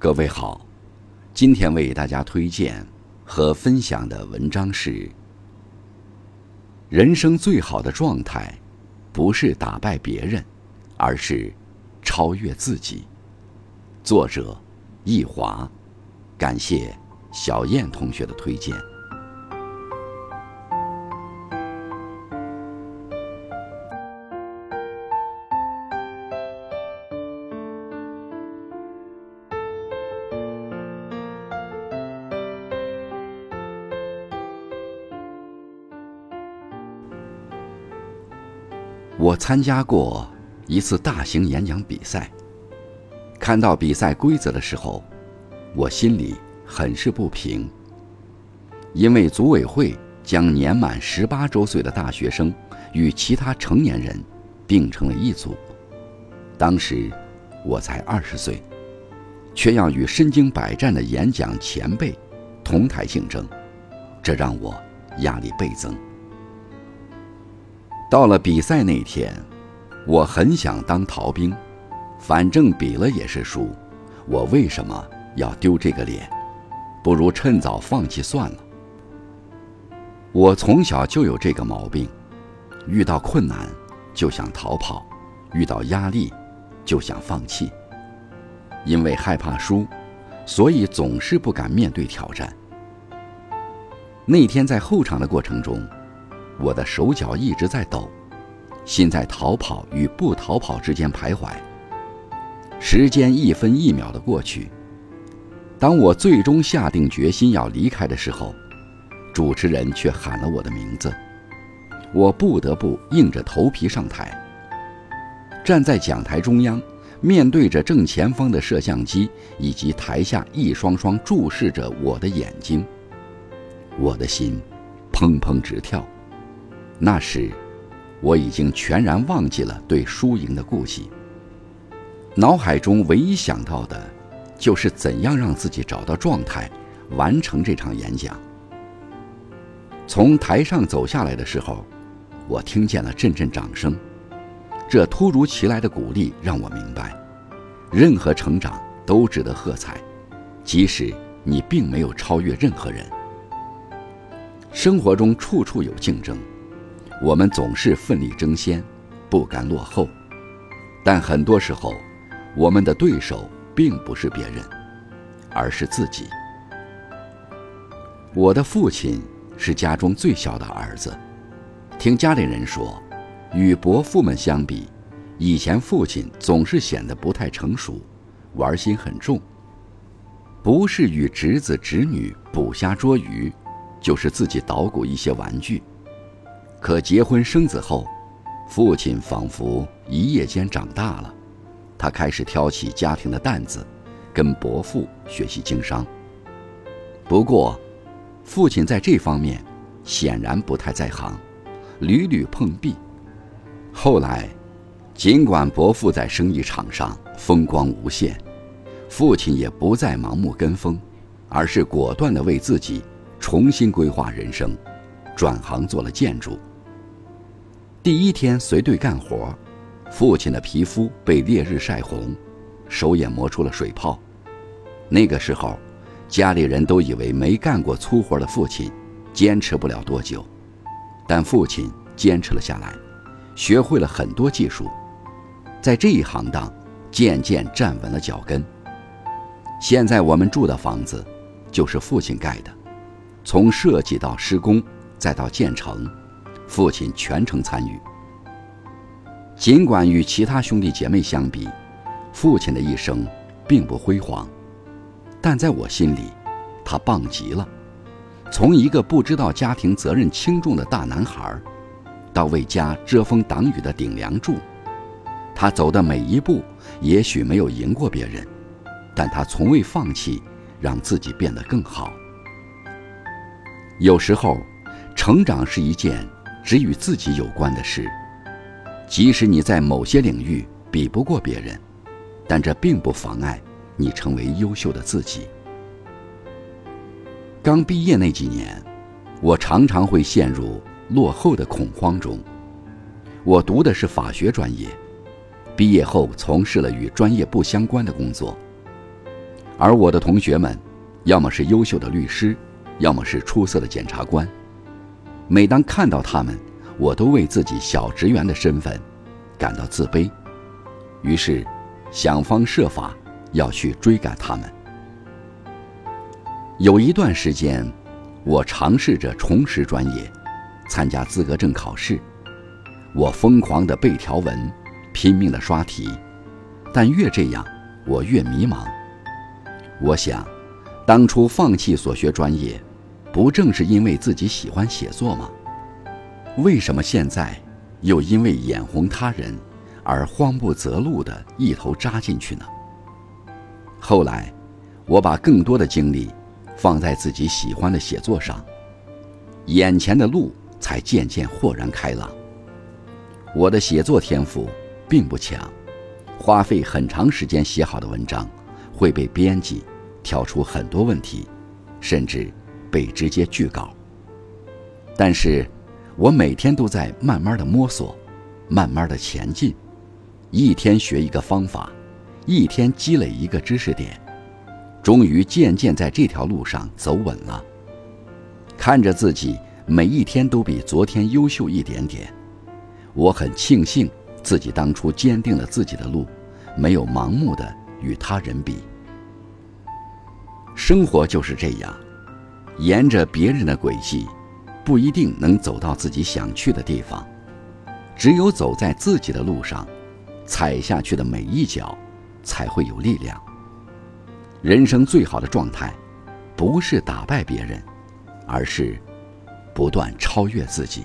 各位好，今天为大家推荐和分享的文章是：人生最好的状态，不是打败别人，而是超越自己。作者：易华，感谢小燕同学的推荐。我参加过一次大型演讲比赛。看到比赛规则的时候，我心里很是不平。因为组委会将年满十八周岁的大学生与其他成年人并成了一组，当时我才二十岁，却要与身经百战的演讲前辈同台竞争，这让我压力倍增。到了比赛那天，我很想当逃兵，反正比了也是输，我为什么要丢这个脸？不如趁早放弃算了。我从小就有这个毛病，遇到困难就想逃跑，遇到压力就想放弃。因为害怕输，所以总是不敢面对挑战。那天在候场的过程中。我的手脚一直在抖，心在逃跑与不逃跑之间徘徊。时间一分一秒的过去，当我最终下定决心要离开的时候，主持人却喊了我的名字，我不得不硬着头皮上台。站在讲台中央，面对着正前方的摄像机以及台下一双双注视着我的眼睛，我的心砰砰直跳。那时，我已经全然忘记了对输赢的顾忌。脑海中唯一想到的，就是怎样让自己找到状态，完成这场演讲。从台上走下来的时候，我听见了阵阵掌声。这突如其来的鼓励让我明白，任何成长都值得喝彩，即使你并没有超越任何人。生活中处处有竞争。我们总是奋力争先，不甘落后，但很多时候，我们的对手并不是别人，而是自己。我的父亲是家中最小的儿子，听家里人说，与伯父们相比，以前父亲总是显得不太成熟，玩心很重，不是与侄子侄女捕虾捉鱼，就是自己捣鼓一些玩具。可结婚生子后，父亲仿佛一夜间长大了，他开始挑起家庭的担子，跟伯父学习经商。不过，父亲在这方面显然不太在行，屡屡碰壁。后来，尽管伯父在生意场上风光无限，父亲也不再盲目跟风，而是果断地为自己重新规划人生，转行做了建筑。第一天随队干活，父亲的皮肤被烈日晒红，手也磨出了水泡。那个时候，家里人都以为没干过粗活的父亲坚持不了多久，但父亲坚持了下来，学会了很多技术，在这一行当渐渐站稳了脚跟。现在我们住的房子，就是父亲盖的，从设计到施工，再到建成。父亲全程参与。尽管与其他兄弟姐妹相比，父亲的一生并不辉煌，但在我心里，他棒极了。从一个不知道家庭责任轻重的大男孩，到为家遮风挡雨的顶梁柱，他走的每一步也许没有赢过别人，但他从未放弃，让自己变得更好。有时候，成长是一件。只与自己有关的事，即使你在某些领域比不过别人，但这并不妨碍你成为优秀的自己。刚毕业那几年，我常常会陷入落后的恐慌中。我读的是法学专业，毕业后从事了与专业不相关的工作。而我的同学们，要么是优秀的律师，要么是出色的检察官。每当看到他们，我都为自己小职员的身份感到自卑，于是想方设法要去追赶他们。有一段时间，我尝试着重拾专业，参加资格证考试。我疯狂地背条文，拼命地刷题，但越这样，我越迷茫。我想，当初放弃所学专业，不正是因为自己喜欢写作吗？为什么现在又因为眼红他人而慌不择路的一头扎进去呢？后来，我把更多的精力。放在自己喜欢的写作上，眼前的路才渐渐豁然开朗。我的写作天赋并不强，花费很长时间写好的文章会被编辑挑出很多问题，甚至被直接拒稿。但是，我每天都在慢慢的摸索，慢慢的前进，一天学一个方法，一天积累一个知识点。终于渐渐在这条路上走稳了。看着自己每一天都比昨天优秀一点点，我很庆幸自己当初坚定了自己的路，没有盲目的与他人比。生活就是这样，沿着别人的轨迹，不一定能走到自己想去的地方。只有走在自己的路上，踩下去的每一脚，才会有力量。人生最好的状态，不是打败别人，而是不断超越自己。